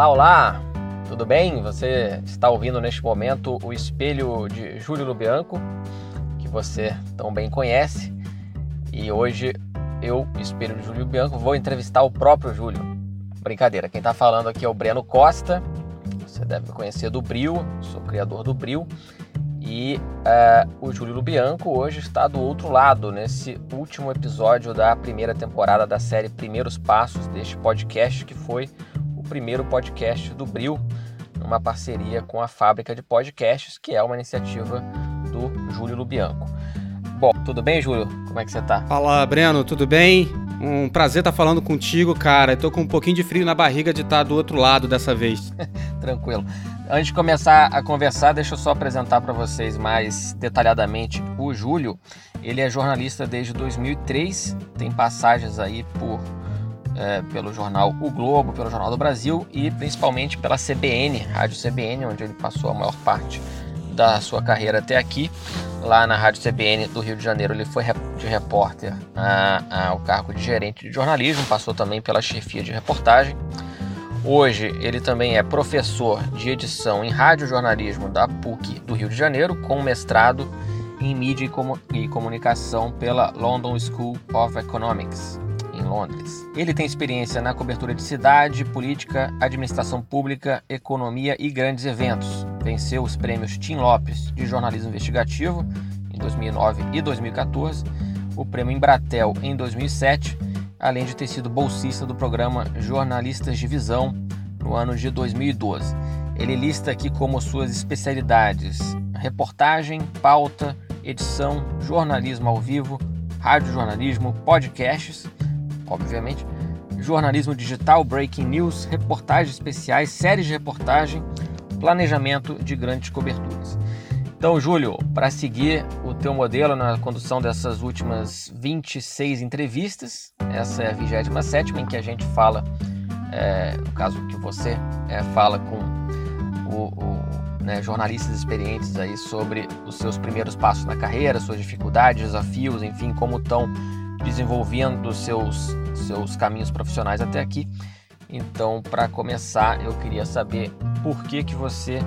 Olá, olá! Tudo bem? Você está ouvindo neste momento o espelho de Júlio Lubianco, que você tão bem conhece. E hoje eu, espelho de Júlio Lubianco, vou entrevistar o próprio Júlio. Brincadeira, quem está falando aqui é o Breno Costa. Você deve conhecer do Bril, sou criador do Bril. E uh, o Júlio Lubianco hoje está do outro lado, nesse último episódio da primeira temporada da série Primeiros Passos deste podcast, que foi primeiro podcast do Bril, numa parceria com a Fábrica de Podcasts, que é uma iniciativa do Júlio Lubianco. Bom, tudo bem, Júlio? Como é que você tá? Fala, Breno, tudo bem? Um prazer estar falando contigo, cara. Estou com um pouquinho de frio na barriga de estar do outro lado dessa vez. Tranquilo. Antes de começar a conversar, deixa eu só apresentar para vocês mais detalhadamente o Júlio. Ele é jornalista desde 2003, tem passagens aí por é, pelo jornal O Globo, pelo Jornal do Brasil e principalmente pela CBN, Rádio CBN, onde ele passou a maior parte da sua carreira até aqui. Lá na Rádio CBN do Rio de Janeiro, ele foi de repórter ao cargo de gerente de jornalismo, passou também pela chefia de reportagem. Hoje ele também é professor de edição em rádio jornalismo da PUC do Rio de Janeiro, com mestrado em mídia e comunicação pela London School of Economics em Londres. Ele tem experiência na cobertura de cidade, política, administração pública, economia e grandes eventos. Venceu os prêmios Tim Lopes de jornalismo investigativo em 2009 e 2014, o prêmio Embratel em 2007, além de ter sido bolsista do programa Jornalistas de Visão no ano de 2012. Ele lista aqui como suas especialidades: reportagem, pauta, edição, jornalismo ao vivo, rádio jornalismo, podcasts obviamente, jornalismo digital, breaking news, reportagens especiais, séries de reportagem, planejamento de grandes coberturas. Então, Júlio, para seguir o teu modelo na condução dessas últimas 26 entrevistas, essa é a 27 em que a gente fala, é, no caso que você é, fala com o, o né, jornalistas experientes aí sobre os seus primeiros passos na carreira, suas dificuldades, desafios, enfim, como estão desenvolvendo seus, seus caminhos profissionais até aqui. Então, para começar, eu queria saber por que, que você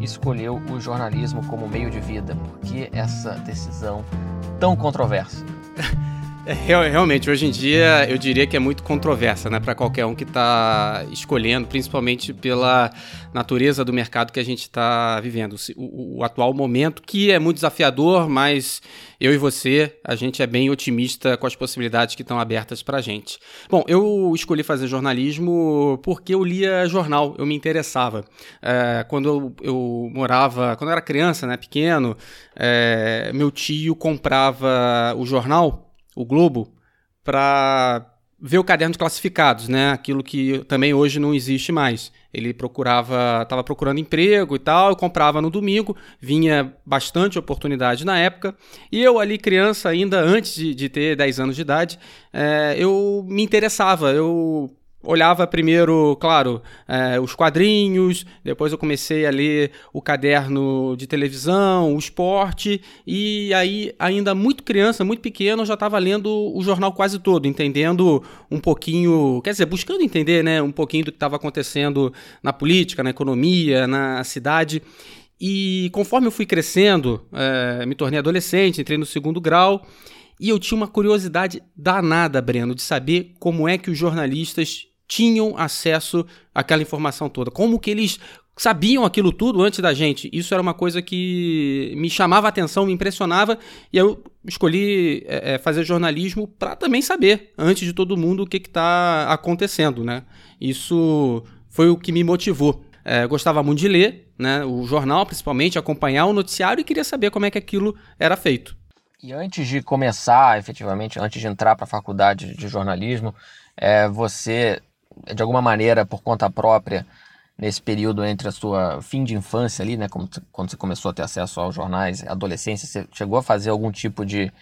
escolheu o jornalismo como meio de vida? Por que essa decisão tão controversa? É, realmente, hoje em dia eu diria que é muito controversa, né, para qualquer um que está escolhendo, principalmente pela natureza do mercado que a gente está vivendo. O, o, atual momento, que é muito desafiador, mas eu e você, a gente é bem otimista com as possibilidades que estão abertas para a gente. Bom, eu escolhi fazer jornalismo porque eu lia jornal, eu me interessava. É, quando eu, eu, morava, quando eu era criança, né, pequeno, é, meu tio comprava o jornal o Globo, para ver o caderno de classificados, né? Aquilo que também hoje não existe mais. Ele procurava, estava procurando emprego e tal, comprava no domingo, vinha bastante oportunidade na época, e eu ali criança ainda, antes de, de ter 10 anos de idade, é, eu me interessava, eu olhava primeiro, claro, é, os quadrinhos, depois eu comecei a ler o caderno de televisão, o esporte, e aí, ainda muito criança, muito pequeno, eu já estava lendo o jornal quase todo, entendendo um pouquinho, quer dizer, buscando entender né, um pouquinho do que estava acontecendo na política, na economia, na cidade. E conforme eu fui crescendo, é, me tornei adolescente, entrei no segundo grau. E eu tinha uma curiosidade danada, Breno, de saber como é que os jornalistas tinham acesso àquela informação toda? Como que eles sabiam aquilo tudo antes da gente? Isso era uma coisa que me chamava a atenção, me impressionava, e eu escolhi é, é fazer jornalismo para também saber, antes de todo mundo, o que está acontecendo, né? Isso foi o que me motivou. É, gostava muito de ler, né, o jornal, principalmente, acompanhar o noticiário e queria saber como é que aquilo era feito. E antes de começar, efetivamente, antes de entrar para a faculdade de jornalismo, é, você de alguma maneira, por conta própria, nesse período entre a sua fim de infância ali, né, quando você começou a ter acesso aos jornais, adolescência, você chegou a fazer algum tipo de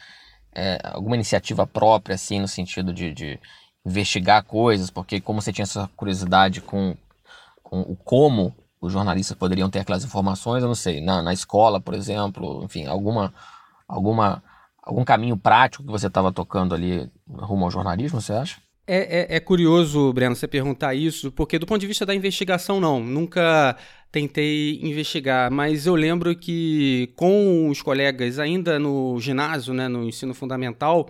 é, alguma iniciativa própria, assim, no sentido de, de, investigar coisas, porque como você tinha essa curiosidade com, com o como os jornalistas poderiam ter aquelas informações, eu não sei, na, na escola, por exemplo, enfim, alguma, alguma, algum caminho prático que você estava tocando ali rumo ao jornalismo, você acha? É, é, é, curioso, Breno, você perguntar isso, porque do ponto de vista da investigação, não. Nunca tentei investigar, mas eu lembro que com os colegas, ainda no ginásio, né, no ensino fundamental,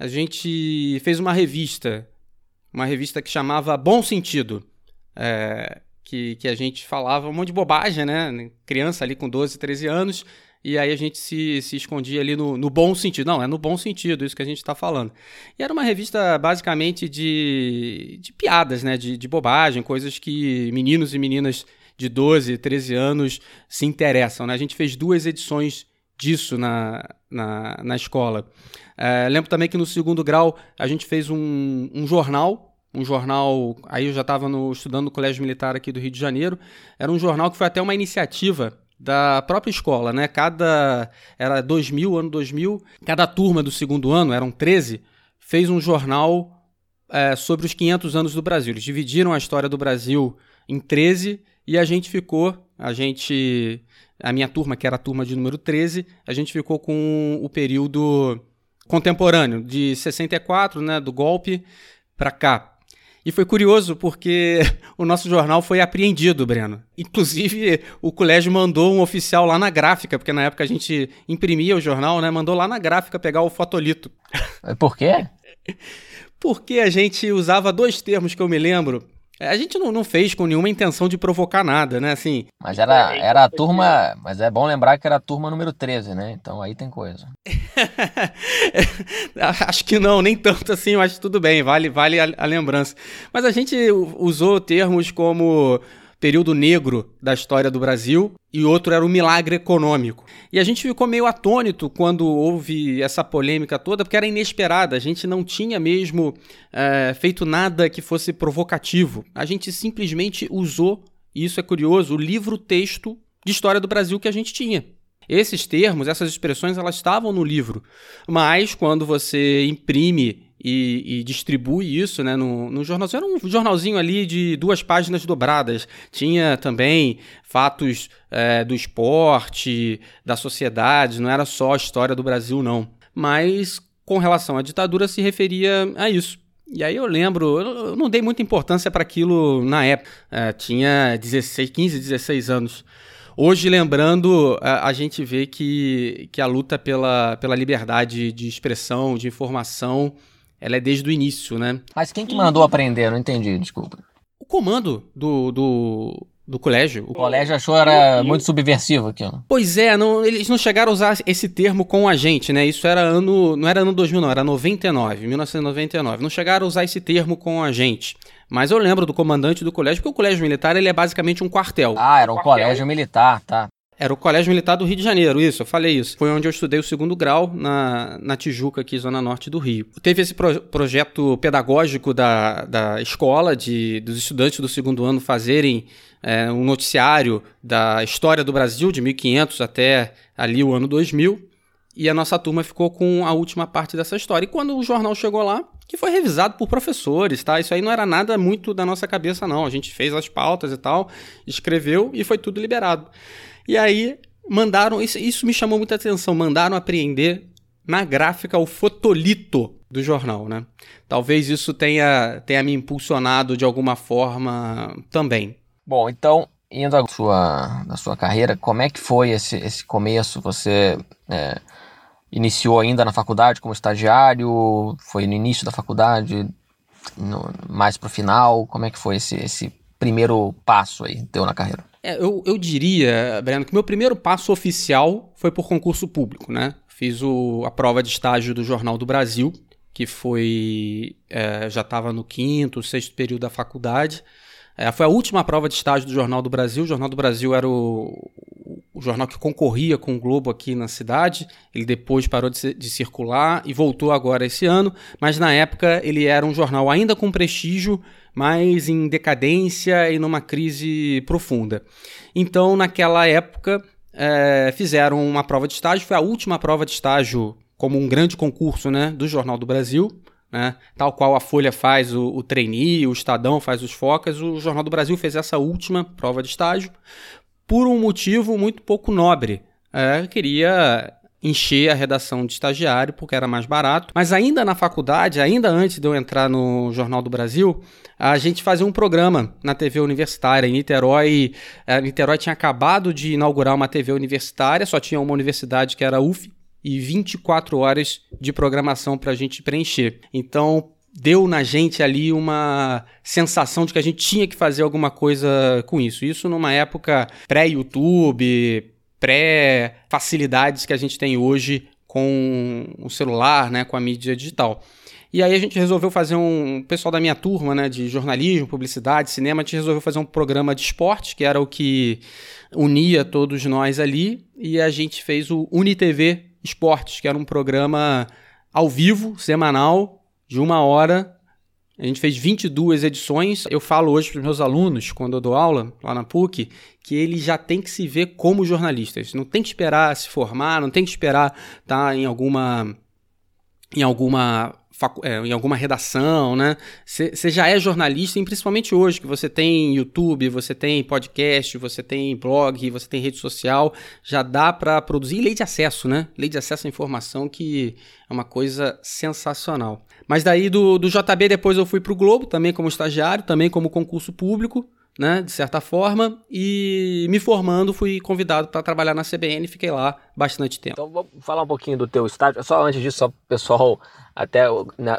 a gente fez uma revista, uma revista que chamava Bom Sentido. É, que, que a gente falava um monte de bobagem, né? Criança ali com 12, 13 anos, e aí a gente se, se escondia ali no, no bom sentido. Não, é no bom sentido isso que a gente está falando. E era uma revista basicamente de, de piadas, né? De, de bobagem, coisas que meninos e meninas de 12, 13 anos se interessam. Né? A gente fez duas edições disso na, na, na escola. É, lembro também que no segundo grau a gente fez um, um jornal, um jornal. Aí eu já estava estudando no Colégio Militar aqui do Rio de Janeiro. Era um jornal que foi até uma iniciativa da própria escola, né? Cada era 2000, ano 2000, cada turma do segundo ano, eram 13, fez um jornal é, sobre os 500 anos do Brasil. Eles dividiram a história do Brasil em 13 e a gente ficou, a gente, a minha turma, que era a turma de número 13, a gente ficou com o período contemporâneo de 64, né, do golpe para cá. E foi curioso porque o nosso jornal foi apreendido, Breno. Inclusive, o colégio mandou um oficial lá na gráfica, porque na época a gente imprimia o jornal, né? Mandou lá na gráfica pegar o fotolito. Por quê? Porque a gente usava dois termos que eu me lembro a gente não, não fez com nenhuma intenção de provocar nada, né? Assim. Mas era, era a turma. Mas é bom lembrar que era a turma número 13, né? Então aí tem coisa. Acho que não, nem tanto assim, mas tudo bem, vale, vale a, a lembrança. Mas a gente usou termos como período negro da história do Brasil e outro era o milagre econômico. E a gente ficou meio atônito quando houve essa polêmica toda, porque era inesperada. A gente não tinha mesmo é, feito nada que fosse provocativo. A gente simplesmente usou, e isso é curioso, o livro-texto de história do Brasil que a gente tinha. Esses termos, essas expressões, elas estavam no livro, mas quando você imprime e, e, distribui isso né, no, no jornalzinho. Era um jornalzinho ali de duas páginas dobradas. Tinha também fatos é, do esporte, da sociedade, não era só a história do Brasil, não. Mas com relação à ditadura se referia a isso. E aí eu lembro, eu não dei muita importância para aquilo na época. É, tinha 16, 15, 16 anos. Hoje, lembrando, a, a, gente vê que, que a luta pela, pela liberdade de expressão, de informação, ela é desde o início, né? Mas quem que mandou aprender? Eu não entendi, desculpa. O comando do, do, do colégio. O colégio achou era muito subversivo aqui, ó. Pois é, não, eles não chegaram a usar esse termo com a gente, né? Isso era ano. Não era ano 2000, não, era 99, 1999. Não chegaram a usar esse termo com a gente. Mas eu lembro do comandante do colégio, porque o colégio militar ele é basicamente um quartel. Ah, era um colégio militar, tá. Era o Colégio Militar do Rio de Janeiro, isso, eu falei isso. Foi onde eu estudei o segundo grau, na, na Tijuca, aqui, zona norte do Rio. Teve esse pro, projeto pedagógico da, da escola, de, dos estudantes do segundo ano fazerem é, um noticiário da história do Brasil, de 1500 até ali o ano 2000. E a nossa turma ficou com a última parte dessa história. E quando o jornal chegou lá, que foi revisado por professores, tá? Isso aí não era nada muito da nossa cabeça, não. A gente fez as pautas e tal, escreveu e foi tudo liberado. E aí mandaram, isso, isso me chamou muita atenção, mandaram apreender na gráfica o fotolito do jornal, né? Talvez isso tenha, tenha me impulsionado de alguma forma também. Bom, então, indo à sua, na sua carreira, como é que foi esse, esse começo? Você é, iniciou ainda na faculdade como estagiário? Foi no início da faculdade? No, mais para o final? Como é que foi esse, esse primeiro passo aí, teu na carreira? É, eu, eu diria, Breno, que meu primeiro passo oficial foi por concurso público, né? Fiz o, a prova de estágio do Jornal do Brasil, que foi. É, já estava no quinto, sexto período da faculdade. É, foi a última prova de estágio do Jornal do Brasil. O Jornal do Brasil era o, o jornal que concorria com o Globo aqui na cidade. Ele depois parou de, de, circular e voltou agora esse ano. Mas na época ele era um jornal ainda com prestígio, mas em decadência e numa crise profunda. Então, naquela época, é, fizeram uma prova de estágio. Foi a última prova de estágio como um grande concurso né, do Jornal do Brasil. Né? Tal qual a Folha faz o, o trainee, o Estadão faz os focas, o Jornal do Brasil fez essa última prova de estágio por um motivo muito pouco nobre. É, queria encher a redação de estagiário, porque era mais barato. Mas ainda na faculdade, ainda antes de eu entrar no Jornal do Brasil, a gente fazia um programa na TV universitária. Em Niterói, eh, Niterói tinha acabado de inaugurar uma TV universitária, só tinha uma universidade que era UF, e 24 horas de programação para a gente preencher. Então, deu na gente ali uma sensação de que a gente tinha que fazer alguma coisa com isso. Isso numa época pré-YouTube, pré-facilidades que a gente tem hoje com o celular, né, com a mídia digital. E aí a gente resolveu fazer um. O pessoal da minha turma, né, de jornalismo, publicidade, cinema, a gente resolveu fazer um programa de esporte, que era o que unia todos nós ali, e a gente fez o UniTV Esportes, que era um programa ao vivo, semanal, de uma hora. A gente fez 22 edições. Eu falo hoje para os meus alunos, quando eu dou aula lá na PUC, que eles já têm que se ver como jornalistas. Não tem que esperar se formar, não tem que esperar estar tá em alguma em alguma em alguma redação, né? Você já é jornalista, e principalmente hoje, que você tem YouTube, você tem podcast, você tem blog, você tem rede social, já dá para produzir lei de acesso, né? Lei de acesso à informação, que é uma coisa sensacional. Mas daí do, do JB depois eu fui para o Globo, também como estagiário, também como concurso público né, de certa forma, e me formando fui convidado para trabalhar na CBN fiquei lá bastante tempo. Então vou falar um pouquinho do teu estágio, só antes disso, só pessoal, até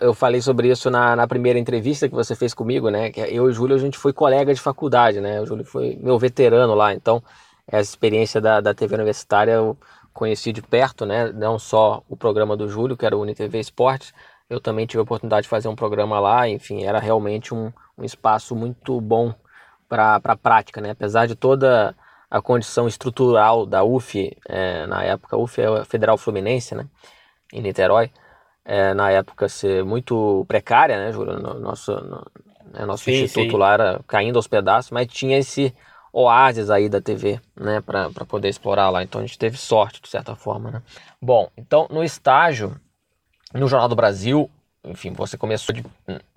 eu falei sobre isso na, na primeira entrevista que você fez comigo, né, que eu e o Júlio a gente foi colega de faculdade, né, o Júlio foi meu veterano lá, então essa experiência da, da TV universitária eu conheci de perto, né, não só o programa do Júlio, que era o UniTV Esportes, eu também tive a oportunidade de fazer um programa lá, enfim, era realmente um, um espaço muito bom para a prática, né? Apesar de toda a condição estrutural da UF, é, na época, a UF é a Federal Fluminense, né? Em Niterói, é, na época ser muito precária, né, Júlio? Nosso, no, né, nosso sim, instituto sim. lá era caindo aos pedaços, mas tinha esse oásis aí da TV, né, para poder explorar lá. Então a gente teve sorte, de certa forma, né? Bom, então no estágio, no Jornal do Brasil, enfim, você começou de,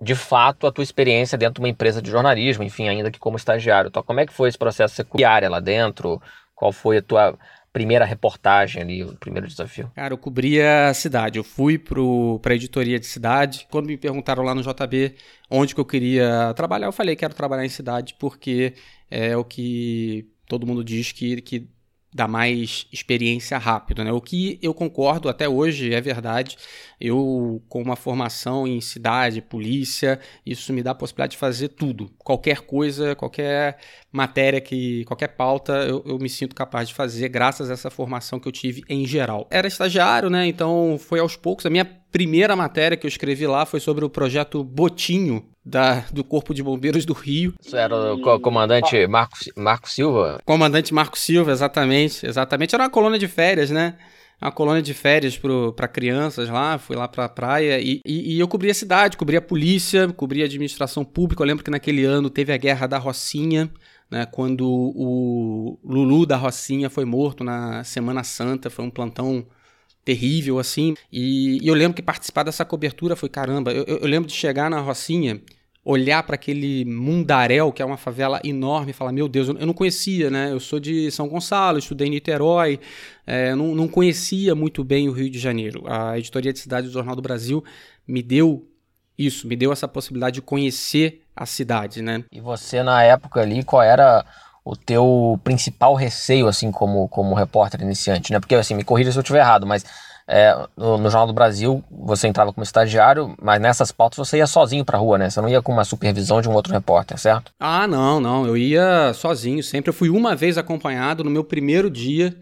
de fato a tua experiência dentro de uma empresa de jornalismo, enfim, ainda que como estagiário. Então, como é que foi esse processo? Área lá dentro? Qual foi a tua primeira reportagem ali, o primeiro desafio? Cara, eu cobria a cidade. Eu fui para a editoria de cidade. Quando me perguntaram lá no JB onde que eu queria trabalhar, eu falei que quero trabalhar em cidade porque é o que todo mundo diz que, que dá mais experiência rápido, né? O que eu concordo até hoje é verdade. Eu, com uma formação em cidade, polícia, isso me dá a possibilidade de fazer tudo. Qualquer coisa, qualquer matéria, que qualquer pauta, eu, eu me sinto capaz de fazer graças a essa formação que eu tive em geral. Era estagiário, né? Então foi aos poucos. A minha primeira matéria que eu escrevi lá foi sobre o projeto Botinho, da, do Corpo de Bombeiros do Rio. Isso era o comandante Marco, Marco Silva? Comandante Marco Silva, exatamente. Exatamente. Era uma colônia de férias, né? Uma colônia de férias para crianças lá, fui lá para a praia e, e, e, eu cobri a cidade, cobri a polícia, cobri a administração pública. Eu lembro que naquele ano teve a Guerra da Rocinha, né, quando o Lulu da Rocinha foi morto na Semana Santa, foi um plantão terrível assim. E, e eu lembro que participar dessa cobertura foi caramba. Eu, eu, eu lembro de chegar na Rocinha olhar para aquele Mundaréu, que é uma favela enorme, e falar: Meu Deus, eu não conhecia, né? Eu sou de São Gonçalo, estudei em Niterói, é, não, não conhecia muito bem o Rio de Janeiro. A editoria de cidade do Jornal do Brasil me deu isso, me deu essa possibilidade de conhecer a cidade, né? E você, na época ali, qual era o teu principal receio, assim, como, como repórter iniciante, né? Porque, assim, me corrija se eu estiver errado, mas é, no, no, Jornal do Brasil você entrava como estagiário, mas nessas pautas você ia sozinho pra rua, né? Você não ia com uma supervisão de um outro repórter, certo? Ah, não, não. Eu ia sozinho sempre. Eu fui uma vez acompanhado no meu primeiro dia,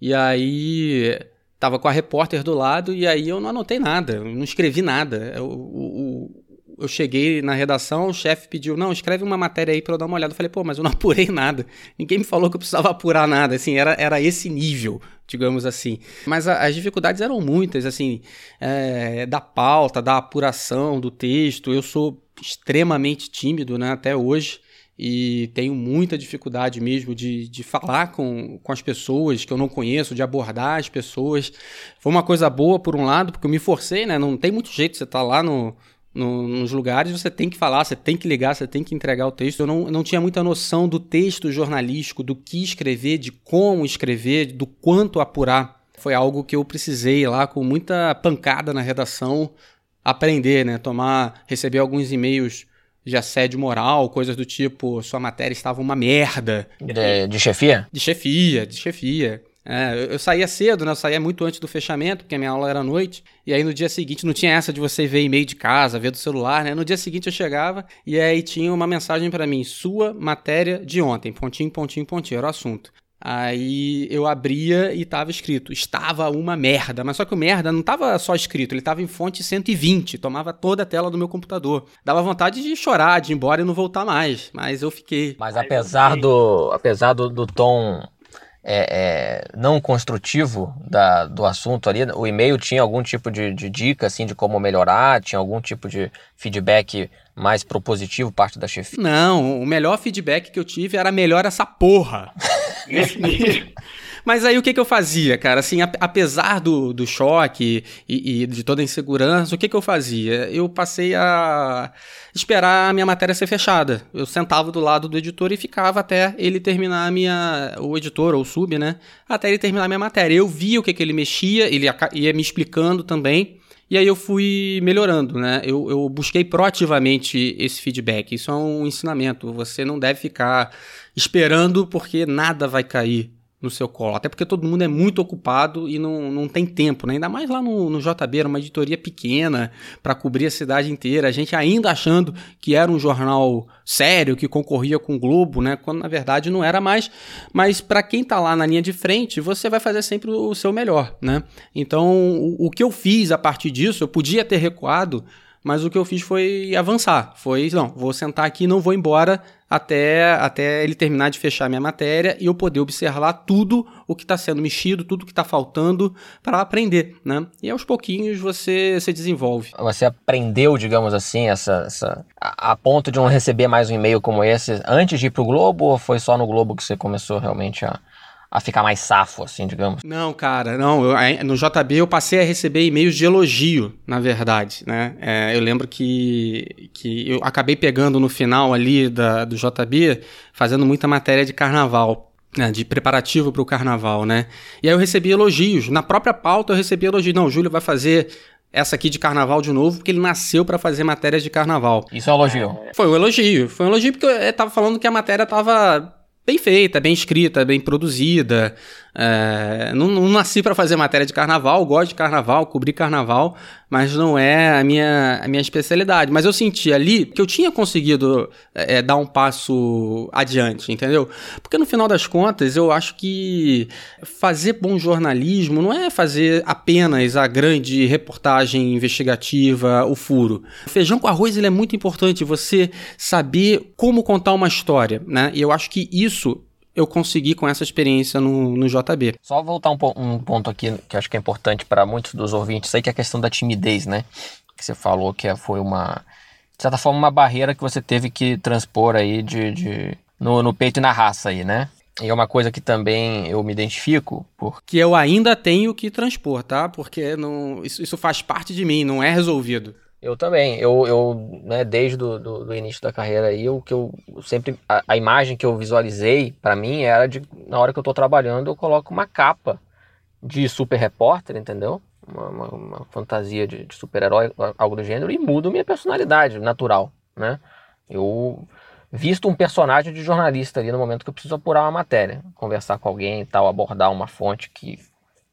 e aí tava com a repórter do lado, e aí eu não anotei nada, não escrevi nada. Eu, o, eu cheguei na redação, o chefe pediu, não, escreve uma matéria aí para eu dar uma olhada. Eu falei, pô, mas eu não apurei nada. Ninguém me falou que eu precisava apurar nada, assim, era, era esse nível, digamos assim. Mas a, as dificuldades eram muitas, assim, é, da pauta, da apuração do texto. Eu sou extremamente tímido, né, até hoje e tenho muita dificuldade mesmo de, de falar com, com as pessoas que eu não conheço, de abordar as pessoas. Foi uma coisa boa, por um lado, porque eu me forcei, né? Não tem muito jeito, você tá lá no, no, nos lugares, você tem que falar, você tem que ligar, você tem que entregar o texto. Eu não, não tinha muita noção do texto jornalístico, do que escrever, de como escrever, do quanto apurar Foi algo que eu precisei lá com muita pancada na redação aprender, né? Tomar, receber alguns e-mails de assédio moral, coisas do tipo, sua matéria estava uma merda. De, de chefia? De chefia, de chefia. É, eu, saía cedo, né? Eu saía muito antes do fechamento, porque a minha aula era à noite. E aí no dia seguinte não tinha essa de você ver e-mail de casa, ver do celular, né? No dia seguinte eu chegava e aí tinha uma mensagem para mim: sua matéria de ontem, pontinho, pontinho, pontinho, era o assunto. Aí eu abria e tava escrito, estava uma merda. Mas só que o merda não tava só escrito, ele tava em fonte 120, tomava toda a tela do meu computador. Dava vontade de chorar, de ir embora e não voltar mais, mas eu fiquei. Mas apesar do, apesar do, do tom é, é, não construtivo da, do assunto ali, o e-mail tinha algum tipo de, de dica assim de como melhorar, tinha algum tipo de feedback mais propositivo parte da chefia? Não, o melhor feedback que eu tive era melhor essa porra. Mas aí o que, que eu fazia, cara? Assim, apesar do, do choque e, e, de toda a insegurança, o que, que eu fazia? Eu passei a esperar a minha matéria ser fechada. Eu sentava do lado do editor e ficava até ele terminar a minha. O editor ou o sub, né? Até ele terminar a minha matéria. Eu via o que, que ele mexia, ele ia me explicando também. E aí eu fui melhorando, né? Eu, eu busquei proativamente esse feedback. Isso é um ensinamento. Você não deve ficar esperando porque nada vai cair no seu colo. Até porque todo mundo é muito ocupado e não, não tem tempo, né? Ainda mais lá no, no JB, era uma editoria pequena para cobrir a cidade inteira. A gente ainda achando que era um jornal sério, que concorria com o Globo, né? Quando na verdade não era mais. Mas para quem tá lá na linha de frente, você vai fazer sempre o seu melhor, né? Então, o, o que eu fiz a partir disso, eu podia ter recuado mas o que eu fiz foi avançar. Foi, não, vou sentar aqui e não vou embora até, até ele terminar de fechar minha matéria e eu poder observar tudo o que está sendo mexido, tudo que está faltando para aprender, né? E aos pouquinhos você se desenvolve. Você aprendeu, digamos assim, essa, essa a, a ponto de não receber mais um e-mail como esse antes de ir para o Globo ou foi só no Globo que você começou realmente a a ficar mais safo, assim, digamos? Não, cara, não. Eu, no JB eu passei a receber e-mails de elogio, na verdade, né? É, eu lembro que, que eu acabei pegando no final ali da, do JB, fazendo muita matéria de carnaval. Né, de preparativo para o carnaval, né? E aí eu recebi elogios. Na própria pauta eu recebi elogios. Não, o Júlio vai fazer essa aqui de carnaval de novo, porque ele nasceu para fazer matérias de carnaval. Isso é um elogio? Foi um elogio. Foi um elogio porque eu tava falando que a matéria tava bem feita, bem escrita, bem produzida. É, não, não, nasci para fazer matéria de carnaval, gosto de carnaval, cobrir carnaval, mas não é a minha, a minha especialidade. Mas eu senti ali que eu tinha conseguido é, dar um passo adiante, entendeu? Porque no final das contas, eu acho que fazer bom jornalismo não é fazer apenas a grande reportagem investigativa, o furo. O feijão com arroz ele é muito importante, você saber como contar uma história, né? E eu acho que isso eu consegui com essa experiência no, no JB. Só voltar um, um ponto aqui que acho que é importante para muitos dos ouvintes aí, que é a questão da timidez, né? Que você falou que foi uma, de certa forma, uma barreira que você teve que transpor aí de, de no, no peito e na raça aí, né? E é uma coisa que também eu me identifico. Porque eu ainda tenho que transpor, tá? Porque não, isso, isso faz parte de mim, não é resolvido. Eu também. Eu, eu né, desde do, do, do, início da carreira aí, o que eu sempre a, a imagem que eu visualizei para mim era de na hora que eu tô trabalhando, eu coloco uma capa de super repórter, entendeu? Uma, uma, uma fantasia de, de super-herói, algo do gênero, e mudo minha personalidade natural, né? Eu visto um personagem de jornalista ali no momento que eu preciso apurar uma matéria, conversar com alguém e tal, abordar uma fonte que,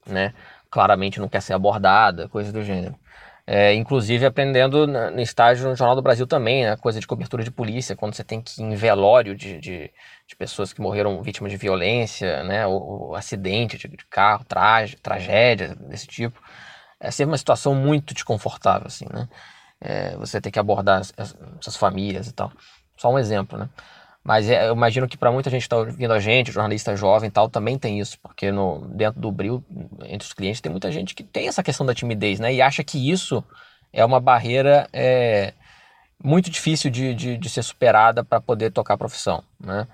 né, claramente não quer ser abordada, coisa do gênero. É, inclusive aprendendo no estágio no Jornal do Brasil também, né, coisa de cobertura de polícia, quando você tem que ir em velório de, de, de pessoas que morreram vítimas de violência, né, ou, ou acidente de, de carro, trage, tragédia desse tipo. É sempre uma situação muito desconfortável, assim, né? É, você tem que abordar essas famílias e tal. Só um exemplo, né? Mas é, eu imagino que para muita gente que está ouvindo a gente, jornalista jovem e tal, também tem isso, porque no, dentro do Bril, entre os clientes, tem muita gente que tem essa questão da timidez, né? E acha que isso é uma barreira é, muito difícil de, de, de ser superada para poder tocar a profissão, né?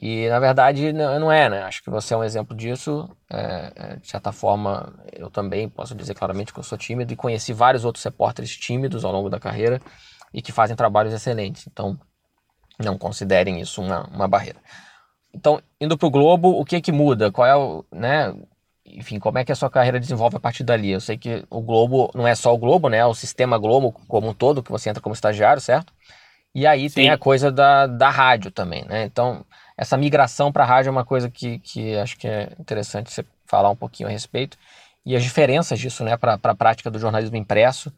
E na verdade não é, né? Acho que você é um exemplo disso. É, é, de certa forma, eu também posso dizer claramente que eu sou tímido e conheci vários outros repórteres tímidos ao longo da carreira e que fazem trabalhos excelentes. Então, não considerem isso uma, uma barreira. Então, indo para o Globo, o que que muda? Qual é o, né? enfim, como é que a sua carreira desenvolve a partir dali? Eu sei que o Globo não é só o Globo, né? É o sistema Globo como um todo, que você entra como estagiário, certo? E aí Sim. tem a coisa da, da rádio também, né? Então, essa migração para a rádio é uma coisa que, que acho que é interessante você falar um pouquinho a respeito. E as diferenças disso, né, para a prática do jornalismo impresso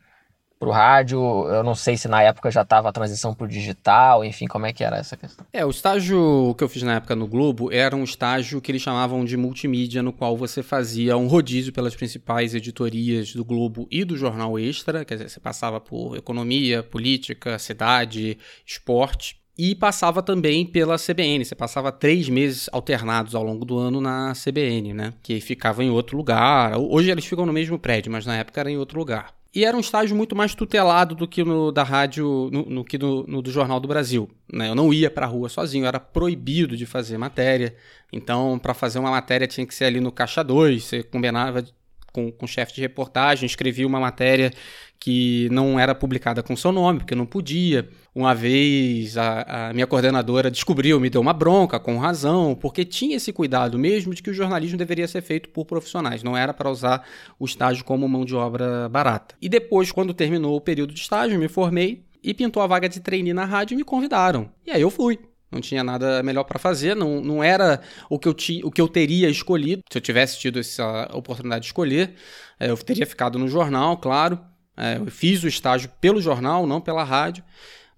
para o rádio. Eu não sei se na época já estava a transição para o digital, enfim, como é que era essa questão? É, o estágio que eu fiz na época no Globo era um estágio que eles chamavam de multimídia, no qual você fazia um rodízio pelas principais editorias do Globo e do Jornal Extra, quer dizer, você passava por economia, política, cidade, esporte. E passava também pela CBN. Você passava três meses alternados ao longo do ano na CBN, né? Que ficava em outro lugar. Hoje eles ficam no mesmo prédio, mas na época era em outro lugar. E era um estágio muito mais tutelado do que no da rádio, no, no que no, no, do Jornal do Brasil. Né? Eu não ia para a rua sozinho, era proibido de fazer matéria. Então, para fazer uma matéria tinha que ser ali no caixa 2, você combinava com, com chefe de reportagem, escrevia uma matéria que não era publicada com seu nome, porque não podia. Uma vez a, a, minha coordenadora descobriu, me deu uma bronca, com razão, porque tinha esse cuidado mesmo de que o jornalismo deveria ser feito por profissionais, não era para usar o estágio como mão de obra barata. E depois, quando terminou o período de estágio, me formei e pintou a vaga de trainee na rádio e me convidaram. E aí eu fui. Não tinha nada melhor para fazer, não, não era o que, eu ti, o que eu teria escolhido. Se eu tivesse tido essa oportunidade de escolher, é, eu teria ficado no jornal, claro. É, eu fiz o estágio pelo jornal, não pela rádio,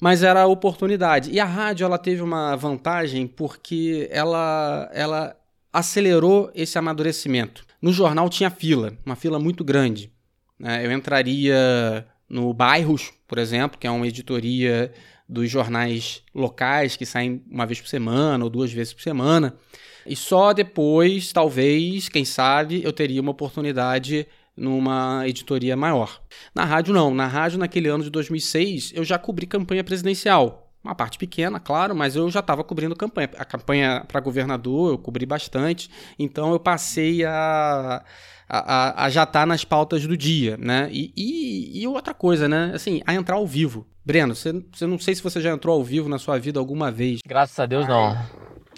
mas era a oportunidade. E a rádio ela teve uma vantagem porque ela, ela acelerou esse amadurecimento. No jornal tinha fila, uma fila muito grande. Né? Eu entraria no Bairros, por exemplo, que é uma editoria dos jornais locais que saem uma vez por semana ou duas vezes por semana. E só depois, talvez, quem sabe, eu teria uma oportunidade numa editoria maior. Na rádio, não. Na rádio, naquele ano de 2006, eu já cobri campanha presidencial. Uma parte pequena, claro, mas eu já estava cobrindo campanha. A campanha para governador eu cobri bastante, então eu passei a, a, a já estar tá nas pautas do dia, né? E, e, e, outra coisa, né? Assim, a entrar ao vivo. Breno, você, você não sei se você já entrou ao vivo na sua vida alguma vez. Graças a Deus, não.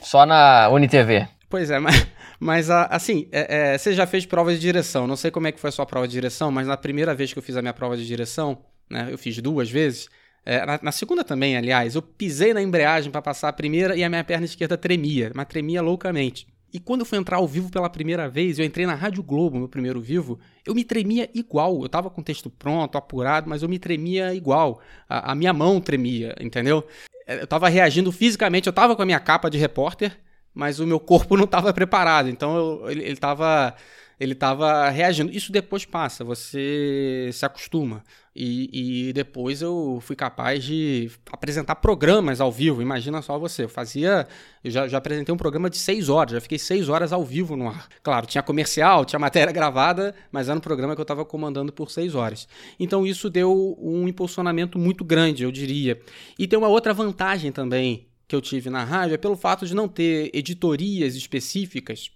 Só na UniTV. Pois é, mas, mas assim, é, é, você já fez prova de direção. Não sei como é que foi a sua prova de direção, mas na primeira vez que eu fiz a minha prova de direção, né? Eu fiz duas vezes. É, na, na, segunda também, aliás, eu pisei na embreagem para passar a primeira e a minha perna esquerda tremia, mas tremia loucamente. E quando eu fui entrar ao vivo pela primeira vez, eu entrei na Rádio Globo, meu primeiro vivo, eu me tremia igual. Eu tava com o texto pronto, apurado, mas eu me tremia igual. A, a minha mão tremia, entendeu? É, eu tava reagindo fisicamente, eu tava com a minha capa de repórter, mas o meu corpo não tava preparado. Então eu, ele, ele tava ele estava reagindo. Isso depois passa, você se acostuma. E, e, depois eu fui capaz de apresentar programas ao vivo. Imagina só você. Eu fazia. Eu já, já apresentei um programa de seis horas, já fiquei seis horas ao vivo no ar. Claro, tinha comercial, tinha matéria gravada, mas era um programa que eu estava comandando por seis horas. Então isso deu um impulsionamento muito grande, eu diria. E tem uma outra vantagem também que eu tive na rádio, é pelo fato de não ter editorias específicas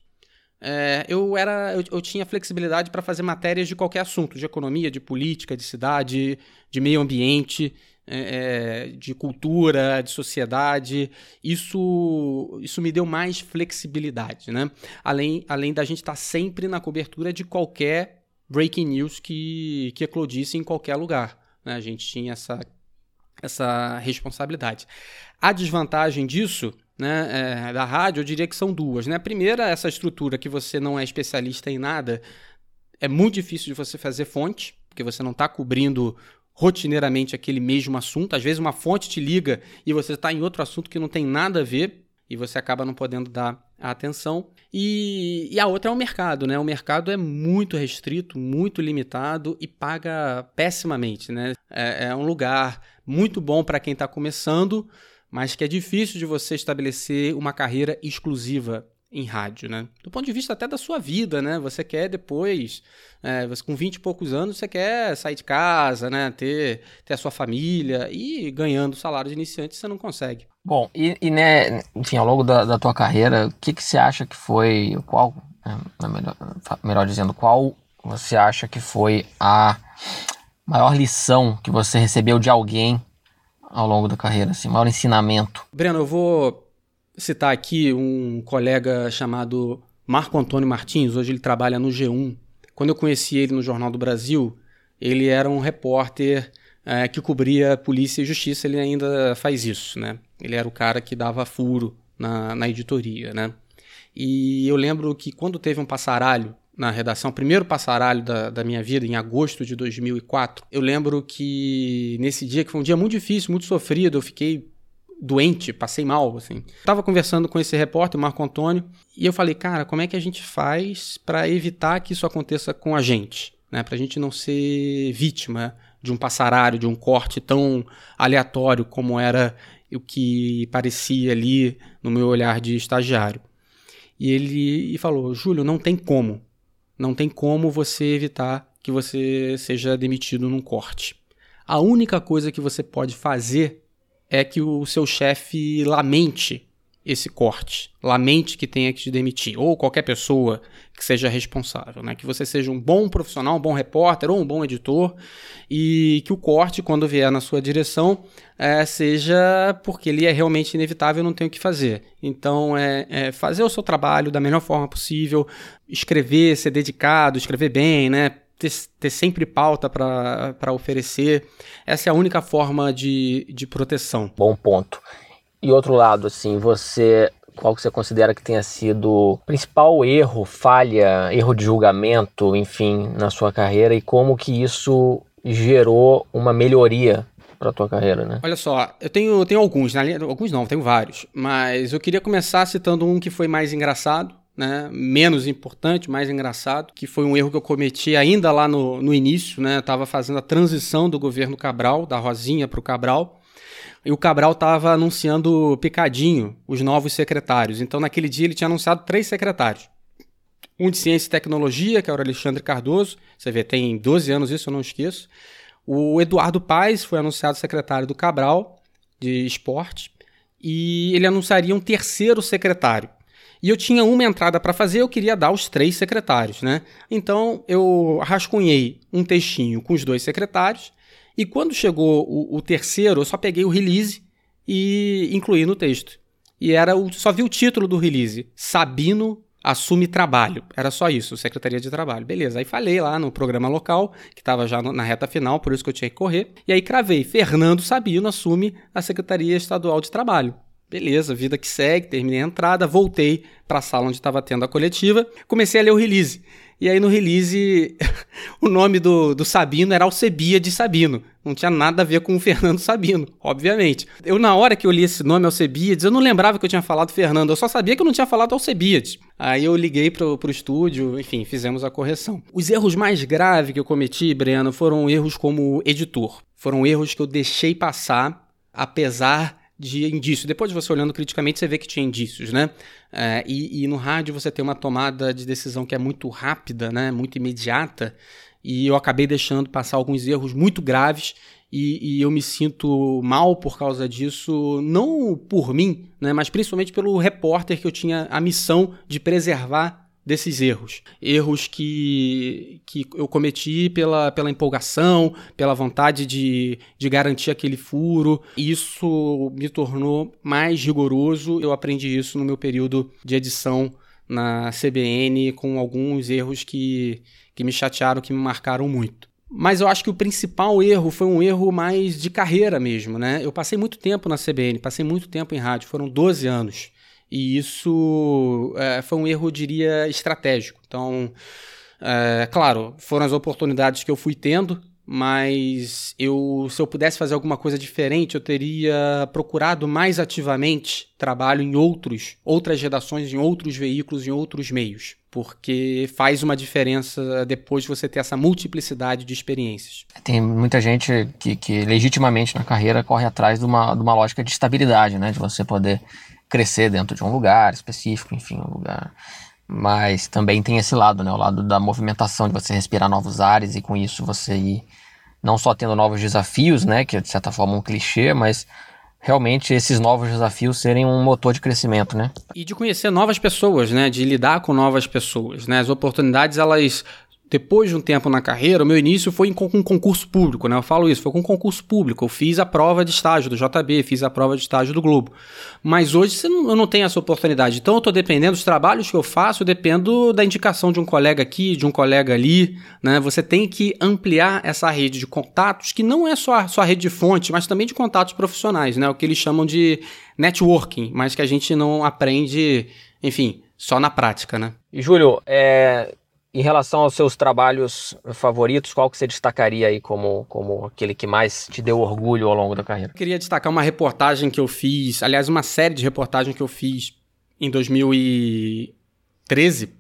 é, eu era eu, eu tinha flexibilidade para fazer matérias de qualquer assunto, de economia, de política, de cidade, de meio ambiente, é, é, de cultura, de sociedade. Isso, isso me deu mais flexibilidade, né? Além, além da gente estar tá sempre na cobertura de qualquer breaking news que, que eclodisse em qualquer lugar. Né? A gente tinha essa, essa responsabilidade. A desvantagem disso né, é, da rádio, eu diria que são duas. Né? A primeira, essa estrutura que você não é especialista em nada, é muito difícil de você fazer fonte, porque você não está cobrindo rotineiramente aquele mesmo assunto. Às vezes uma fonte te liga e você está em outro assunto que não tem nada a ver e você acaba não podendo dar a atenção. E, e, a outra é o mercado, né? O mercado é muito restrito, muito limitado e paga pessimamente, né? É, é um lugar muito bom para quem está começando, mas que é difícil de você estabelecer uma carreira exclusiva em rádio, né? Do ponto de vista até da sua vida, né? Você quer depois, é, você, com 20 e poucos anos, você quer sair de casa, né? Ter, ter a sua família e ganhando salário de iniciante você não consegue. Bom, e, e né, enfim, ao longo da, da tua carreira, o que, que você acha que foi, qual, é, melhor, melhor dizendo, qual você acha que foi a maior lição que você recebeu de alguém ao longo da carreira, assim, maior ensinamento? Breno, eu vou citar aqui um colega chamado Marco Antônio Martins, hoje ele trabalha no G1. Quando eu conheci ele no Jornal do Brasil, ele era um repórter é, que cobria polícia e justiça, ele ainda faz isso, né? Ele era o cara que dava furo na, na editoria, né? E eu lembro que quando teve um passaralho na redação, primeiro passaralho da, da minha vida, em agosto de 2004, eu lembro que nesse dia, que foi um dia muito difícil, muito sofrido, eu fiquei doente, passei mal, assim. Tava conversando com esse repórter, o Marco Antônio, e eu falei, cara, como é que a gente faz para evitar que isso aconteça com a gente, né? Pra gente não ser vítima de um passarário, de um corte tão aleatório como era o que parecia ali no meu olhar de estagiário. E ele falou: Júlio, não tem como. Não tem como você evitar que você seja demitido num corte. A única coisa que você pode fazer é que o seu chefe lamente esse corte, lamente que tenha que te demitir, ou qualquer pessoa que seja responsável, né? Que você seja um bom profissional, um bom repórter ou um bom editor, e que o corte, quando vier na sua direção, é, seja porque ele é realmente inevitável não tem o que fazer. Então, é, é, fazer o seu trabalho da melhor forma possível, escrever, ser dedicado, escrever bem, né? Ter, ter, sempre pauta para oferecer. Essa é a única forma de, de proteção. Bom ponto. E outro lado, assim, você qual que você considera que tenha sido o principal erro, falha, erro de julgamento, enfim, na sua carreira e como que isso gerou uma melhoria para tua carreira, né? Olha só, eu tenho, tenho alguns, né? alguns não, tenho vários, mas eu queria começar citando um que foi mais engraçado, né? Menos importante, mais engraçado, que foi um erro que eu cometi ainda lá no, no início, né? Eu estava fazendo a transição do governo Cabral, da Rosinha para o Cabral, e o Cabral estava anunciando picadinho os novos secretários. Então, naquele dia, ele tinha anunciado três secretários. Um de Ciência e Tecnologia, que era o Alexandre Cardoso. Você vê, tem 12 anos isso, eu não esqueço. O Eduardo Paes foi anunciado secretário do Cabral, de Esporte. E ele anunciaria um terceiro secretário. E eu tinha uma entrada para fazer, eu queria dar os três secretários, né? Então eu rascunhei um textinho com os dois secretários e quando chegou o, o terceiro, eu só peguei o release e incluí no texto. E era o, só vi o título do release: Sabino assume trabalho. Era só isso, Secretaria de Trabalho. Beleza. Aí falei lá no programa local, que estava já na reta final, por isso que eu tinha que correr. E aí cravei: Fernando Sabino assume a Secretaria Estadual de Trabalho. Beleza, vida que segue, terminei a entrada, voltei para a sala onde estava tendo a coletiva, comecei a ler o release. E aí no release, o nome do, do Sabino era Alcebiade Sabino. Não tinha nada a ver com o Fernando Sabino, obviamente. Eu, na hora que eu li esse nome Alcebiades, eu não lembrava que eu tinha falado Fernando, eu só sabia que eu não tinha falado Alcebiades. Aí eu liguei pro, pro estúdio, enfim, fizemos a correção. Os erros mais graves que eu cometi, Breno, foram erros como editor. Foram erros que eu deixei passar, apesar de indício. Depois de você olhando criticamente, você vê que tinha indícios, né? É, e, e, no rádio você tem uma tomada de decisão que é muito rápida, né? Muito imediata. E eu acabei deixando passar alguns erros muito graves e, e, eu me sinto mal por causa disso, não por mim, né, mas principalmente pelo repórter que eu tinha a missão de preservar desses erros. Erros que, que eu cometi pela, pela empolgação, pela vontade de, de garantir aquele furo. Isso me tornou mais rigoroso. Eu aprendi isso no meu período de edição na CBN, com alguns erros que, que me chatearam, que me marcaram muito. Mas eu acho que o principal erro foi um erro mais de carreira mesmo, né? Eu passei muito tempo na CBN, passei muito tempo em rádio, foram 12 anos. E isso é, foi um erro, eu diria, estratégico. Então, é, claro, foram as oportunidades que eu fui tendo, mas eu, se eu pudesse fazer alguma coisa diferente, eu teria procurado mais ativamente trabalho em outros, outras redações, em outros veículos, em outros meios, porque faz uma diferença depois de você ter essa multiplicidade de experiências. Tem muita gente que, que legitimamente na carreira corre atrás de uma, de uma lógica de estabilidade, né, de você poder crescer dentro de um lugar específico, enfim, um lugar. Mas também tem esse lado, né? O lado da movimentação, de você respirar novos ares e com isso você ir não só tendo novos desafios, né? Que é de certa forma um clichê, mas realmente esses novos desafios serem um motor de crescimento, né? E de conhecer novas pessoas, né? De lidar com novas pessoas, né? As oportunidades, elas depois de um tempo na carreira, o meu início foi com um concurso público, né? Eu falo isso, foi com um concurso público. Eu fiz a prova de estágio do JB, fiz a prova de estágio do Globo. Mas hoje eu não tenho essa oportunidade. Então eu estou dependendo dos trabalhos que eu faço, eu dependo da indicação de um colega aqui, de um colega ali, né? Você tem que ampliar essa rede de contatos, que não é só, a rede de fonte, mas também de contatos profissionais, né? O que eles chamam de networking, mas que a gente não aprende, enfim, só na prática, né? E Júlio, é, em relação aos seus trabalhos favoritos, qual que você destacaria aí como, como aquele que mais te deu orgulho ao longo da carreira? Eu queria destacar uma reportagem que eu fiz, aliás, uma série de reportagens que eu fiz em 2013,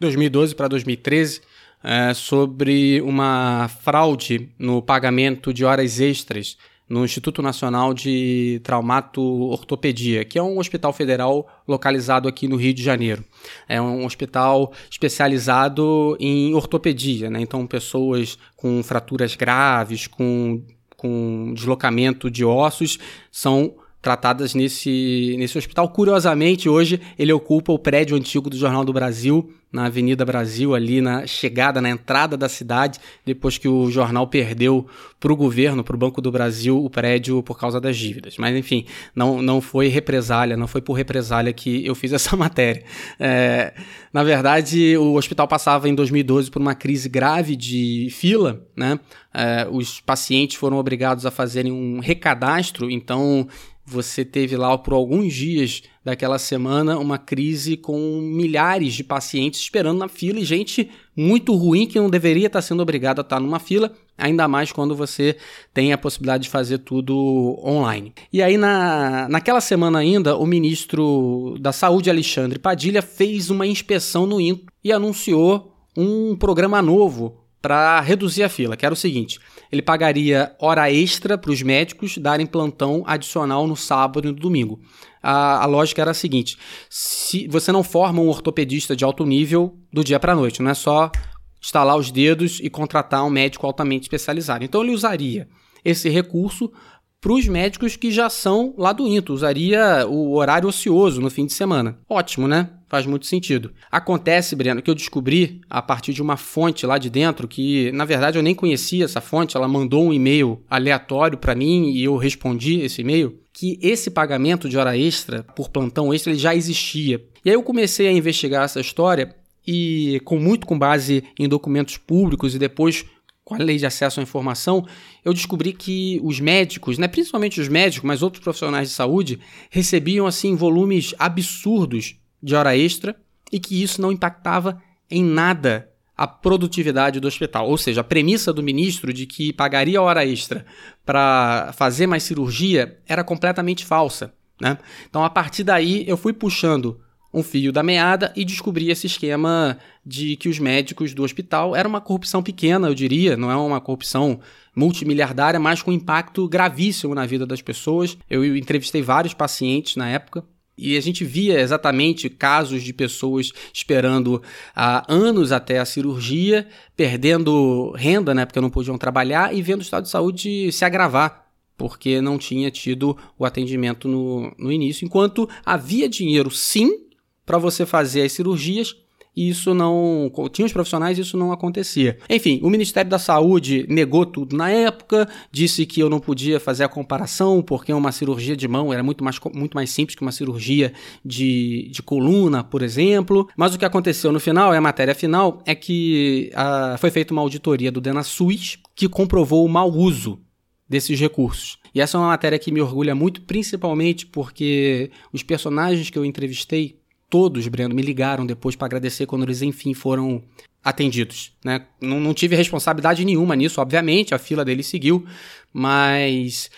2012 para 2013, é, sobre uma fraude no pagamento de horas extras no Instituto Nacional de Traumato Ortopedia, que é um hospital federal localizado aqui no Rio de Janeiro. É um hospital especializado em ortopedia, né? então pessoas com fraturas graves, com, com deslocamento de ossos, são tratadas nesse, nesse hospital. Curiosamente, hoje ele ocupa o prédio antigo do Jornal do Brasil, na Avenida Brasil, ali na chegada, na entrada da cidade, depois que o jornal perdeu para o governo, para o Banco do Brasil, o prédio por causa das dívidas. Mas, enfim, não, não foi represália, não foi por represália que eu fiz essa matéria. É, na verdade, o hospital passava em 2012 por uma crise grave de fila, né? É, os pacientes foram obrigados a fazerem um recadastro, então você teve lá por alguns dias daquela semana uma crise com milhares de pacientes esperando na fila e gente muito ruim que não deveria estar sendo obrigado a estar numa fila, ainda mais quando você tem a possibilidade de fazer tudo online. E aí, na, naquela semana ainda, o ministro da Saúde, Alexandre Padilha, fez uma inspeção no INCO e anunciou um programa novo para reduzir a fila, que era o seguinte: ele pagaria hora extra para os médicos darem plantão adicional no sábado e no domingo. A, a, lógica era a seguinte: se você não forma um ortopedista de alto nível do dia para a noite, não é só estalar os dedos e contratar um médico altamente especializado. Então ele usaria esse recurso para os médicos que já são lá do INTO, usaria o horário ocioso no fim de semana. Ótimo, né? Faz muito sentido. Acontece, Breno, que eu descobri a partir de uma fonte lá de dentro que, na verdade, eu nem conhecia essa fonte, ela mandou um e-mail aleatório para mim e eu respondi esse e-mail, que esse pagamento de hora extra por plantão extra ele já existia. E aí eu comecei a investigar essa história e com muito com base em documentos públicos e depois com a lei de acesso à informação, eu descobri que os médicos, né, principalmente os médicos, mas outros profissionais de saúde, recebiam assim volumes absurdos de hora extra e que isso não impactava em nada a produtividade do hospital. Ou seja, a premissa do ministro de que pagaria hora extra para fazer mais cirurgia era completamente falsa. Né? Então, a partir daí, eu fui puxando um fio da meada e descobri esse esquema de que os médicos do hospital era uma corrupção pequena, eu diria, não é uma corrupção multimiliardária, mas com impacto gravíssimo na vida das pessoas. Eu entrevistei vários pacientes na época. E a gente via exatamente casos de pessoas esperando há anos até a cirurgia, perdendo renda, né, porque não podiam trabalhar, e vendo o estado de saúde se agravar, porque não tinha tido o atendimento no, no início. Enquanto havia dinheiro, sim, para você fazer as cirurgias e isso não. Tinha os profissionais e isso não acontecia. Enfim, o Ministério da Saúde negou tudo na época, disse que eu não podia fazer a comparação, porque uma cirurgia de mão era muito mais, muito mais simples que uma cirurgia de, de coluna, por exemplo. Mas o que aconteceu no final, é a matéria final, é que a, foi feita uma auditoria do DenaSUS que comprovou o mau uso desses recursos. E essa é uma matéria que me orgulha muito, principalmente porque os personagens que eu entrevistei todos, Breno, me ligaram depois para agradecer quando eles, enfim, foram atendidos. Né? Não, não tive responsabilidade nenhuma nisso, obviamente, a fila deles seguiu, mas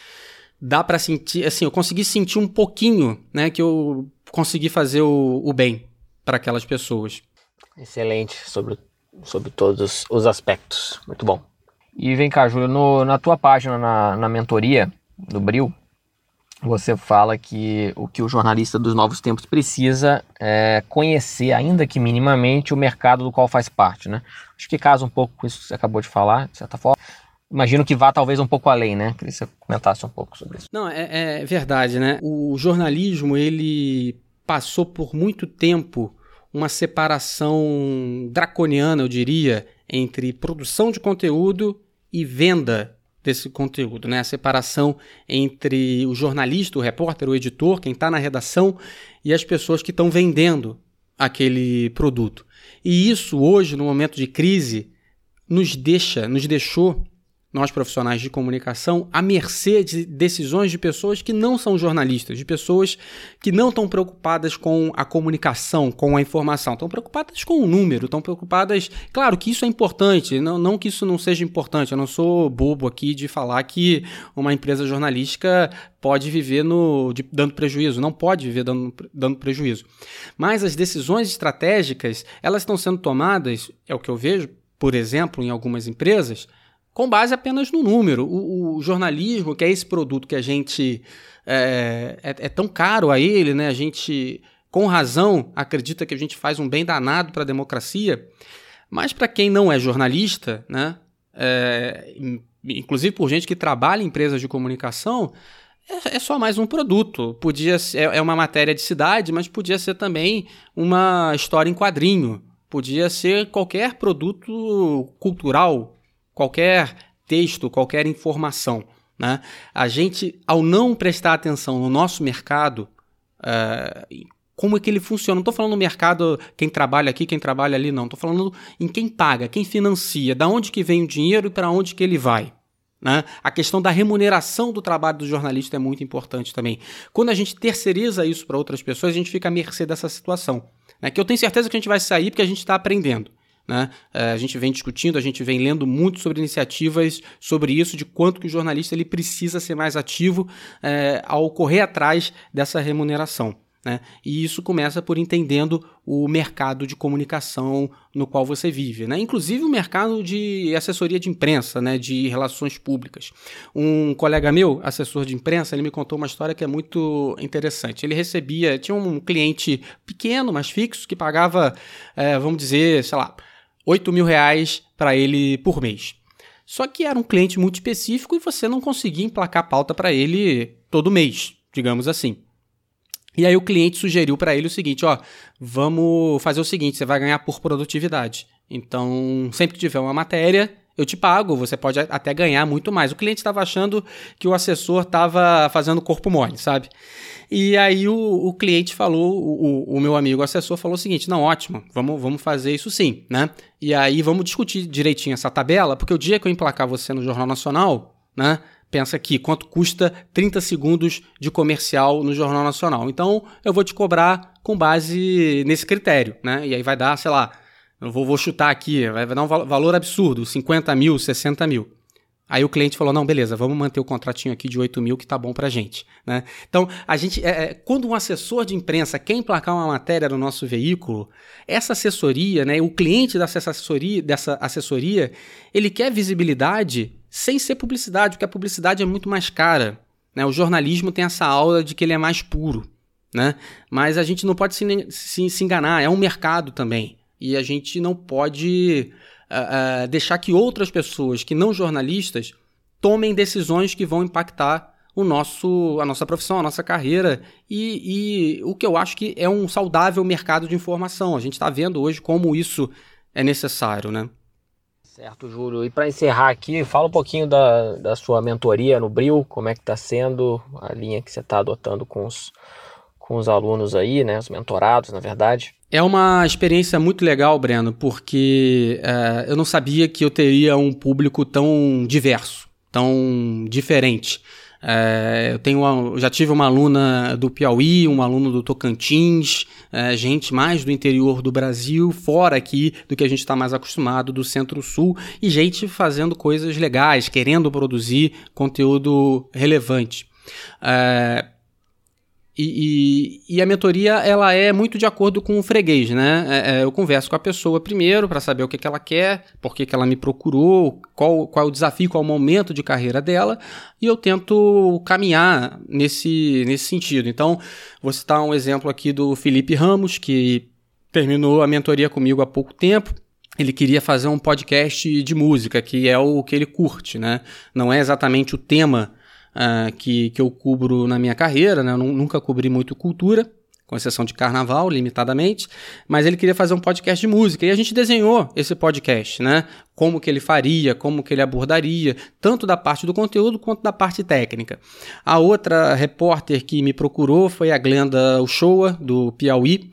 dá para sentir, assim, eu consegui sentir um pouquinho, né, que eu consegui fazer o, o bem para aquelas pessoas. Excelente, sobre, sobre todos os aspectos. Muito bom. E vem cá, Júlio, no, na tua página na, na mentoria do Bril, você fala que o que o jornalista dos novos tempos precisa é conhecer, ainda que minimamente, o mercado do qual faz parte, né? Acho que casa um pouco com isso que você acabou de falar, de certa forma. Imagino que vá talvez um pouco além, né? Queria que você comentasse um pouco sobre isso. Não, é, é verdade, né? O jornalismo, ele passou por muito tempo uma separação draconiana, eu diria, entre produção de conteúdo e venda desse conteúdo, né? A separação entre o jornalista, o repórter, o editor, quem está na redação e as pessoas que estão vendendo aquele produto. E isso hoje, no momento de crise, nos deixa, nos deixou nós profissionais de comunicação, à mercê de decisões de pessoas que não são jornalistas, de pessoas que não estão preocupadas com a comunicação, com a informação, estão preocupadas com o número, estão preocupadas. Claro que isso é importante, não, não que isso não seja importante, eu não sou bobo aqui de falar que uma empresa jornalística pode viver no, de, dando prejuízo, não pode viver dando, dando prejuízo. Mas as decisões estratégicas, elas estão sendo tomadas, é o que eu vejo, por exemplo, em algumas empresas com base apenas no número. O, o jornalismo, que é esse produto que a gente é, é, é, tão caro a ele, né? A gente, com razão, acredita que a gente faz um bem danado para a democracia, mas para quem não é jornalista, né? É, inclusive por gente que trabalha em empresas de comunicação, é, é só mais um produto. Podia ser, é, é uma matéria de cidade, mas podia ser também uma história em quadrinho. Podia ser qualquer produto cultural, qualquer texto, qualquer informação. Né? A gente, ao não prestar atenção no nosso mercado, uh, como é que ele funciona? Não estou falando no mercado, quem trabalha aqui, quem trabalha ali, não. Estou falando em quem paga, quem financia, da onde que vem o dinheiro e para onde que ele vai. Né? A questão da remuneração do trabalho do jornalista é muito importante também. Quando a gente terceiriza isso para outras pessoas, a gente fica à mercê dessa situação. Né? Que eu tenho certeza que a gente vai sair porque a gente está aprendendo. Né? É, a gente vem discutindo, a gente vem lendo muito sobre iniciativas sobre isso, de quanto que o jornalista ele precisa ser mais ativo é, ao correr atrás dessa remuneração. Né? E isso começa por entendendo o mercado de comunicação no qual você vive, né? inclusive o mercado de assessoria de imprensa, né? de relações públicas. Um colega meu, assessor de imprensa, ele me contou uma história que é muito interessante. Ele recebia, tinha um cliente pequeno, mas fixo, que pagava, é, vamos dizer, sei lá, 8 mil reais para ele por mês. Só que era um cliente muito específico e você não conseguia emplacar pauta para ele todo mês, digamos assim. E aí o cliente sugeriu para ele o seguinte, ó, vamos fazer o seguinte, você vai ganhar por produtividade. Então, sempre que tiver uma matéria, eu te pago, você pode até ganhar muito mais. O cliente estava achando que o assessor estava fazendo corpo mole, sabe? E aí o, o cliente falou, o, o, meu amigo assessor falou o seguinte: não, ótimo, vamos, vamos fazer isso sim, né? E aí vamos discutir direitinho essa tabela, porque o dia que eu emplacar você no Jornal Nacional, né? Pensa aqui, quanto custa 30 segundos de comercial no Jornal Nacional. Então, eu vou te cobrar com base nesse critério, né? E aí vai dar, sei lá, eu vou, vou chutar aqui, vai dar um valor absurdo, 50 mil, 60 mil. Aí o cliente falou: não, beleza, vamos manter o contratinho aqui de 8 mil que tá bom pra gente. Né? Então, a gente. É, é, quando um assessor de imprensa quer emplacar uma matéria no nosso veículo, essa assessoria, né, o cliente dessa assessoria, dessa assessoria, ele quer visibilidade sem ser publicidade, porque a publicidade é muito mais cara. Né? O jornalismo tem essa aula de que ele é mais puro. Né? Mas a gente não pode se, se, se enganar, é um mercado também. E a gente não pode uh, deixar que outras pessoas que não jornalistas tomem decisões que vão impactar o nosso, a nossa profissão, a nossa carreira e, e o que eu acho que é um saudável mercado de informação. A gente está vendo hoje como isso é necessário, né? Certo, Júlio. E para encerrar aqui, fala um pouquinho da, da sua mentoria no Bril, como é que está sendo a linha que você está adotando com os, com os alunos aí, né? Os mentorados, na verdade. É uma experiência muito legal, Breno, porque é, eu não sabia que eu teria um público tão diverso, tão diferente. É, eu tenho uma, já tive uma aluna do Piauí, um aluno do Tocantins, é, gente mais do interior do Brasil, fora aqui do que a gente está mais acostumado, do Centro-Sul, e gente fazendo coisas legais, querendo produzir conteúdo relevante. É, e, e, e, a mentoria ela é muito de acordo com o freguês, né? É, é, eu converso com a pessoa primeiro para saber o que, que ela quer, por que, que ela me procurou, qual, qual é o desafio, qual é o momento de carreira dela, e eu tento caminhar nesse, nesse sentido. Então, vou citar um exemplo aqui do Felipe Ramos, que terminou a mentoria comigo há pouco tempo. Ele queria fazer um podcast de música, que é o que ele curte, né? Não é exatamente o tema uh, que, que eu cubro na minha carreira, né? Eu nunca cobri muito cultura. com exceção de carnaval, limitadamente, mas ele queria fazer um podcast de música e a gente desenhou esse podcast, né? Como que ele faria, como que ele abordaria, tanto da parte do conteúdo quanto da parte técnica. A outra repórter que me procurou foi a Glenda Uchoa, do Piauí.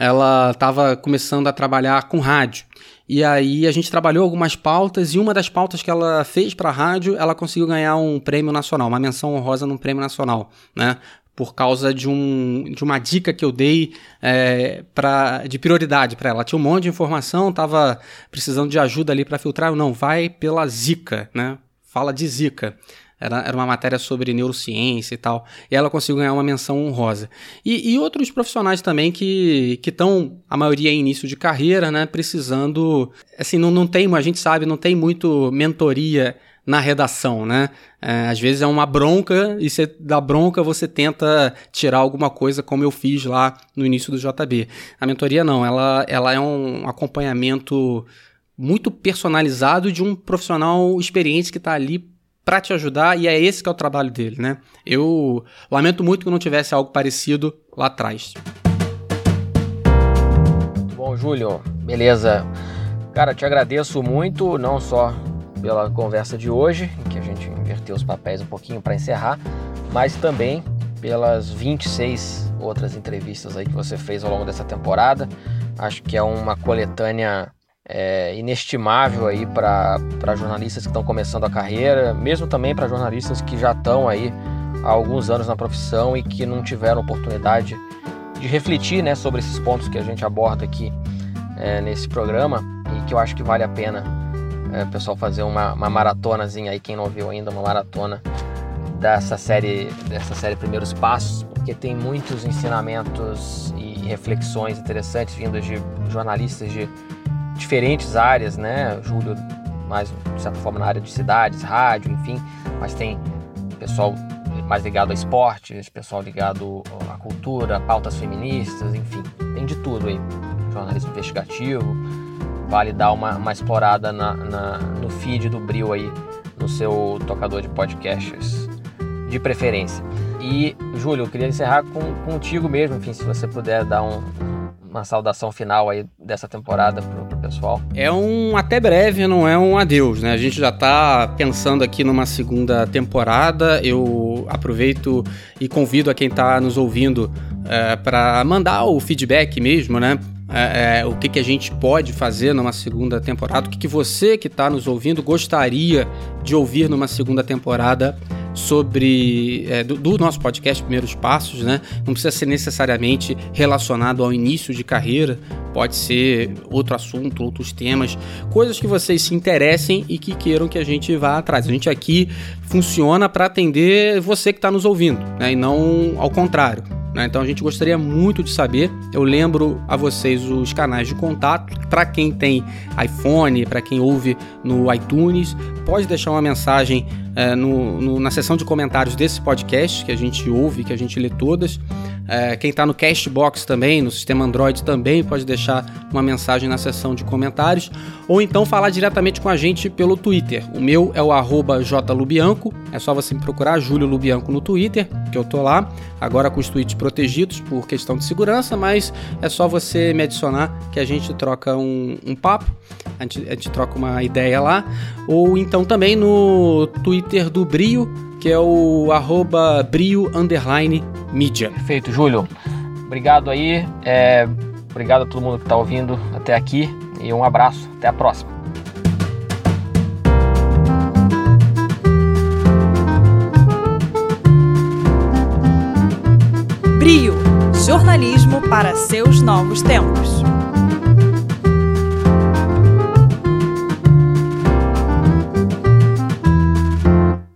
Ela estava começando a trabalhar com rádio. E aí a gente trabalhou algumas pautas e uma das pautas que ela fez para a rádio, ela conseguiu ganhar um prêmio nacional, uma menção honrosa num prêmio nacional, né? por causa de, um, de uma dica que eu dei é, pra, de prioridade para ela. Tinha um monte de informação, estava precisando de ajuda ali para filtrar. Não, vai pela Zika, né? Fala de Zika. Era, era uma matéria sobre neurociência e tal. E ela conseguiu ganhar uma menção honrosa. E, e outros profissionais também que estão, a maioria em início de carreira, né? Precisando. Assim, não, não tem, a gente sabe, não tem muito mentoria na redação, né? É, às vezes é uma bronca e você, da bronca você tenta tirar alguma coisa, como eu fiz lá no início do JB. A mentoria não, ela, ela é um acompanhamento muito personalizado de um profissional experiente que está ali para te ajudar e é esse que é o trabalho dele, né? Eu lamento muito que não tivesse algo parecido lá atrás. Bom, Júlio, beleza. Cara, te agradeço muito, não só pela conversa de hoje, que a gente inverteu os papéis um pouquinho para encerrar, mas também pelas 26 outras entrevistas aí que você fez ao longo dessa temporada. Acho que é uma coletânea é, inestimável aí para jornalistas que estão começando a carreira, mesmo também para jornalistas que já estão aí há alguns anos na profissão e que não tiveram oportunidade de refletir né, sobre esses pontos que a gente aborda aqui é, nesse programa e que eu acho que vale a pena é, o pessoal fazer uma, uma maratonazinha aí, quem não viu ainda, uma maratona dessa série, dessa série Primeiros Passos, porque tem muitos ensinamentos e reflexões interessantes vindos de jornalistas de diferentes áreas, né? Júlio, mais de certa forma na área de cidades, rádio, enfim, mas tem pessoal mais ligado ao esporte, pessoal ligado à cultura, pautas feministas, enfim, tem de tudo aí. Jornalismo investigativo, vale dar uma, uma explorada na, na, no feed do Bril aí, no seu tocador de podcasts de preferência. E, Júlio, eu queria encerrar com, contigo mesmo, enfim, se você puder dar um, uma saudação final aí dessa temporada pro, pro pessoal. É um até breve, não é um adeus, né? A gente já tá pensando aqui numa segunda temporada. Eu aproveito e convido a quem tá nos ouvindo é, para mandar o feedback mesmo, né? É, é, o que, que a gente pode fazer numa segunda temporada, o que, que você que está nos ouvindo gostaria de ouvir numa segunda temporada sobre é, do, do, nosso podcast Primeiros Passos, né? Não precisa ser necessariamente relacionado ao início de carreira, pode ser outro assunto, outros temas, coisas que vocês se interessem e que queiram que a gente vá atrás. A gente aqui funciona para atender você que está nos ouvindo, né? E não ao contrário. Né? Então a gente gostaria muito de saber. Eu lembro a vocês os canais de contato. Para quem tem iPhone, para quem ouve no iTunes, pode deixar uma mensagem é, no, no, na seção de comentários desse podcast, que a gente ouve, que a gente lê todas. É, quem está no Castbox também, no sistema Android também, pode deixar uma mensagem na seção de comentários. Ou então falar diretamente com a gente pelo Twitter. O meu é o jlubianco. É só você me procurar, Júlio Lubianco, no Twitter, que eu tô lá. Agora com os tweets protegidos por questão de segurança, mas é só você me adicionar que a gente troca um, um papo. A gente, a gente troca uma ideia lá. Ou então também no Twitter do Brio que é o arroba brio underline mídia. Perfeito, Júlio. Obrigado aí. É, obrigado a todo mundo que está ouvindo até aqui e um abraço. Até a próxima. Brio jornalismo para seus novos tempos.